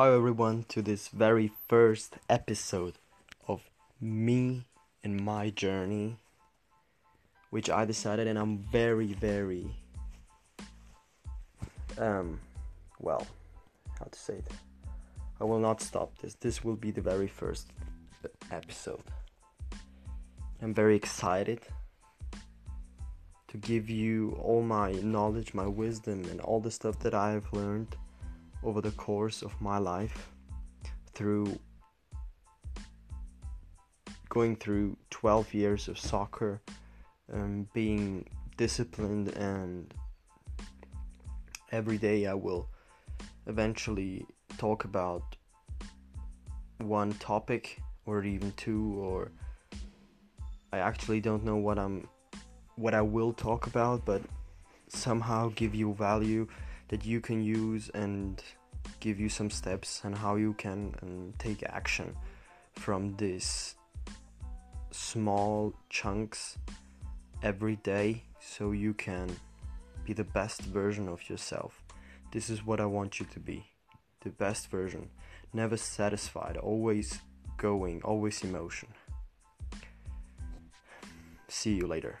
Hi everyone to this very first episode of me and my journey which I decided and I'm very very um well how to say it? I will not stop this. This will be the very first episode. I'm very excited to give you all my knowledge my wisdom and all the stuff that I have learned over the course of my life through going through 12 years of soccer, um, being disciplined, and every day I will eventually talk about one topic or even two or I actually don't know what I'm what I will talk about but somehow give you value that you can use and give you some steps and how you can um, take action from these small chunks every day so you can be the best version of yourself. This is what I want you to be the best version, never satisfied, always going, always emotion. See you later.